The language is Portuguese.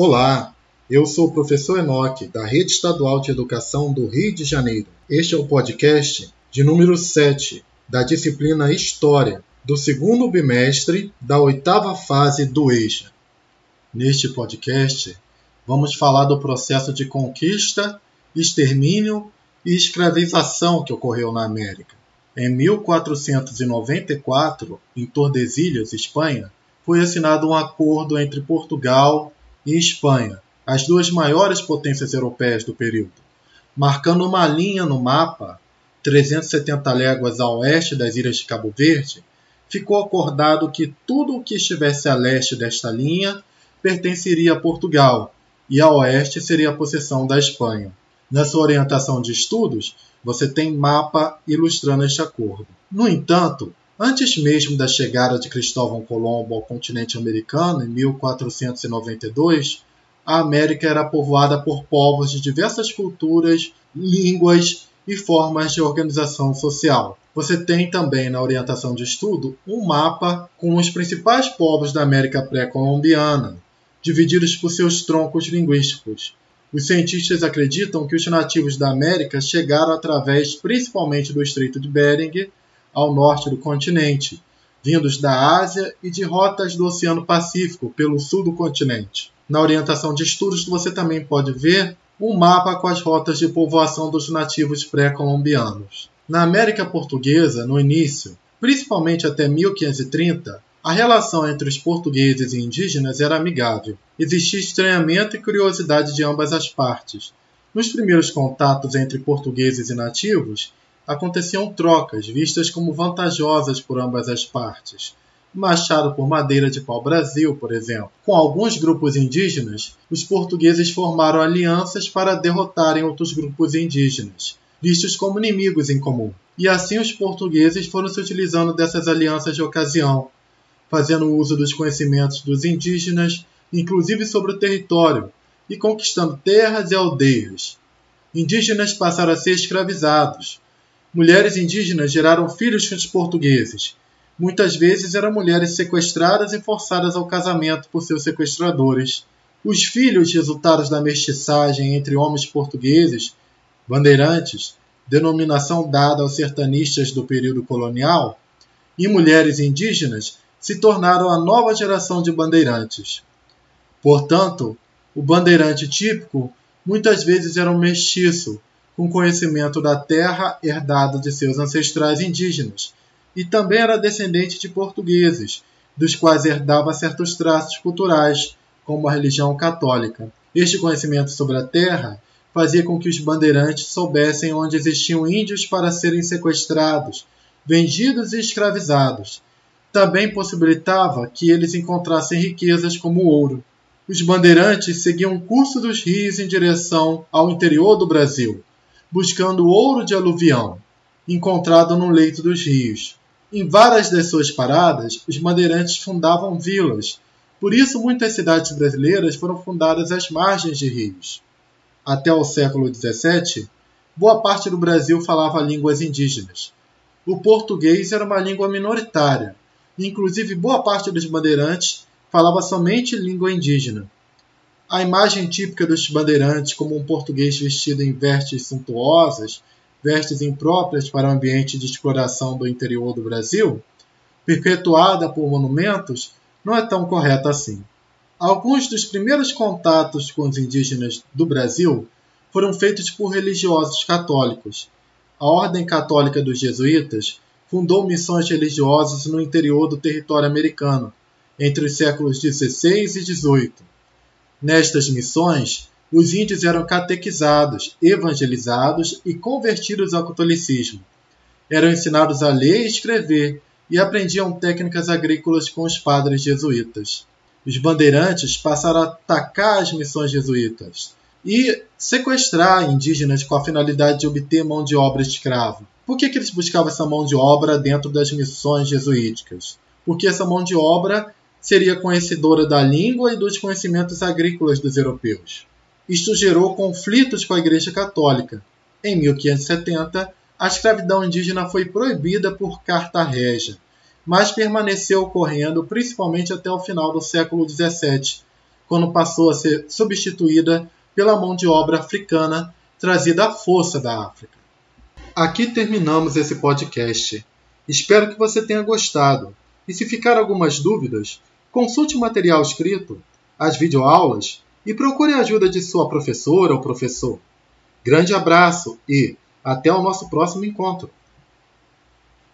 Olá, eu sou o professor Enoque, da Rede Estadual de Educação do Rio de Janeiro. Este é o podcast de número 7 da disciplina História, do segundo bimestre da oitava fase do EJA. Neste podcast, vamos falar do processo de conquista, extermínio e escravização que ocorreu na América. Em 1494, em Tordesilhas, Espanha, foi assinado um acordo entre Portugal e Espanha, as duas maiores potências europeias do período, marcando uma linha no mapa, 370 léguas a oeste das ilhas de Cabo Verde, ficou acordado que tudo o que estivesse a leste desta linha pertenceria a Portugal e a oeste seria a possessão da Espanha. Na sua orientação de estudos, você tem mapa ilustrando este acordo. No entanto, antes mesmo da chegada de Cristóvão Colombo ao continente americano em 1492, a América era povoada por povos de diversas culturas, línguas e formas de organização social. Você tem também na orientação de estudo um mapa com os principais povos da América pré-colombiana, divididos por seus troncos linguísticos. Os cientistas acreditam que os nativos da América chegaram através principalmente do Estreito de Bering ao norte do continente, vindos da Ásia e de rotas do Oceano Pacífico pelo sul do continente. Na orientação de estudos você também pode ver um mapa com as rotas de povoação dos nativos pré-colombianos. Na América Portuguesa, no início, principalmente até 1530, a relação entre os portugueses e indígenas era amigável. Existia estranhamento e curiosidade de ambas as partes. Nos primeiros contatos entre portugueses e nativos, aconteciam trocas vistas como vantajosas por ambas as partes. Machado por Madeira de Pau-Brasil, por exemplo. Com alguns grupos indígenas, os portugueses formaram alianças para derrotarem outros grupos indígenas, vistos como inimigos em comum. E assim os portugueses foram se utilizando dessas alianças de ocasião, fazendo uso dos conhecimentos dos indígenas, inclusive sobre o território, e conquistando terras e aldeias. Indígenas passaram a ser escravizados. Mulheres indígenas geraram filhos com os portugueses. Muitas vezes eram mulheres sequestradas e forçadas ao casamento por seus sequestradores. Os filhos resultados da mestiçagem entre homens portugueses, bandeirantes, denominação dada aos sertanistas do período colonial, e mulheres indígenas se tornaram a nova geração de bandeirantes. Portanto, o bandeirante típico muitas vezes era um mestiço, com conhecimento da terra herdado de seus ancestrais indígenas, e também era descendente de portugueses, dos quais herdava certos traços culturais, como a religião católica. Este conhecimento sobre a terra fazia com que os bandeirantes soubessem onde existiam índios para serem sequestrados, vendidos e escravizados, também possibilitava que eles encontrassem riquezas como ouro. Os bandeirantes seguiam o curso dos rios em direção ao interior do Brasil, buscando ouro de aluvião, encontrado no leito dos rios. Em várias das suas paradas, os bandeirantes fundavam vilas, por isso muitas cidades brasileiras foram fundadas às margens de rios. Até o século XVII, boa parte do Brasil falava línguas indígenas. O português era uma língua minoritária, Inclusive, boa parte dos bandeirantes falava somente língua indígena. A imagem típica dos bandeirantes, como um português vestido em vestes suntuosas, vestes impróprias para o ambiente de exploração do interior do Brasil, perpetuada por monumentos, não é tão correta assim. Alguns dos primeiros contatos com os indígenas do Brasil foram feitos por religiosos católicos. A Ordem Católica dos Jesuítas fundou missões religiosas no interior do território americano, entre os séculos XVI e XVIII. Nestas missões, os índios eram catequizados, evangelizados e convertidos ao catolicismo. Eram ensinados a ler e escrever e aprendiam técnicas agrícolas com os padres jesuítas. Os bandeirantes passaram a atacar as missões jesuítas e sequestrar indígenas com a finalidade de obter mão de obra escrava. Por que, que eles buscavam essa mão de obra dentro das missões jesuíticas? Porque essa mão de obra seria conhecedora da língua e dos conhecimentos agrícolas dos europeus. Isto gerou conflitos com a Igreja Católica. Em 1570, a escravidão indígena foi proibida por Carta Régia, mas permaneceu ocorrendo principalmente até o final do século XVII, quando passou a ser substituída pela mão de obra africana trazida à força da África. Aqui terminamos esse podcast. Espero que você tenha gostado. E se ficar algumas dúvidas, consulte o material escrito, as videoaulas e procure a ajuda de sua professora ou professor. Grande abraço e até o nosso próximo encontro!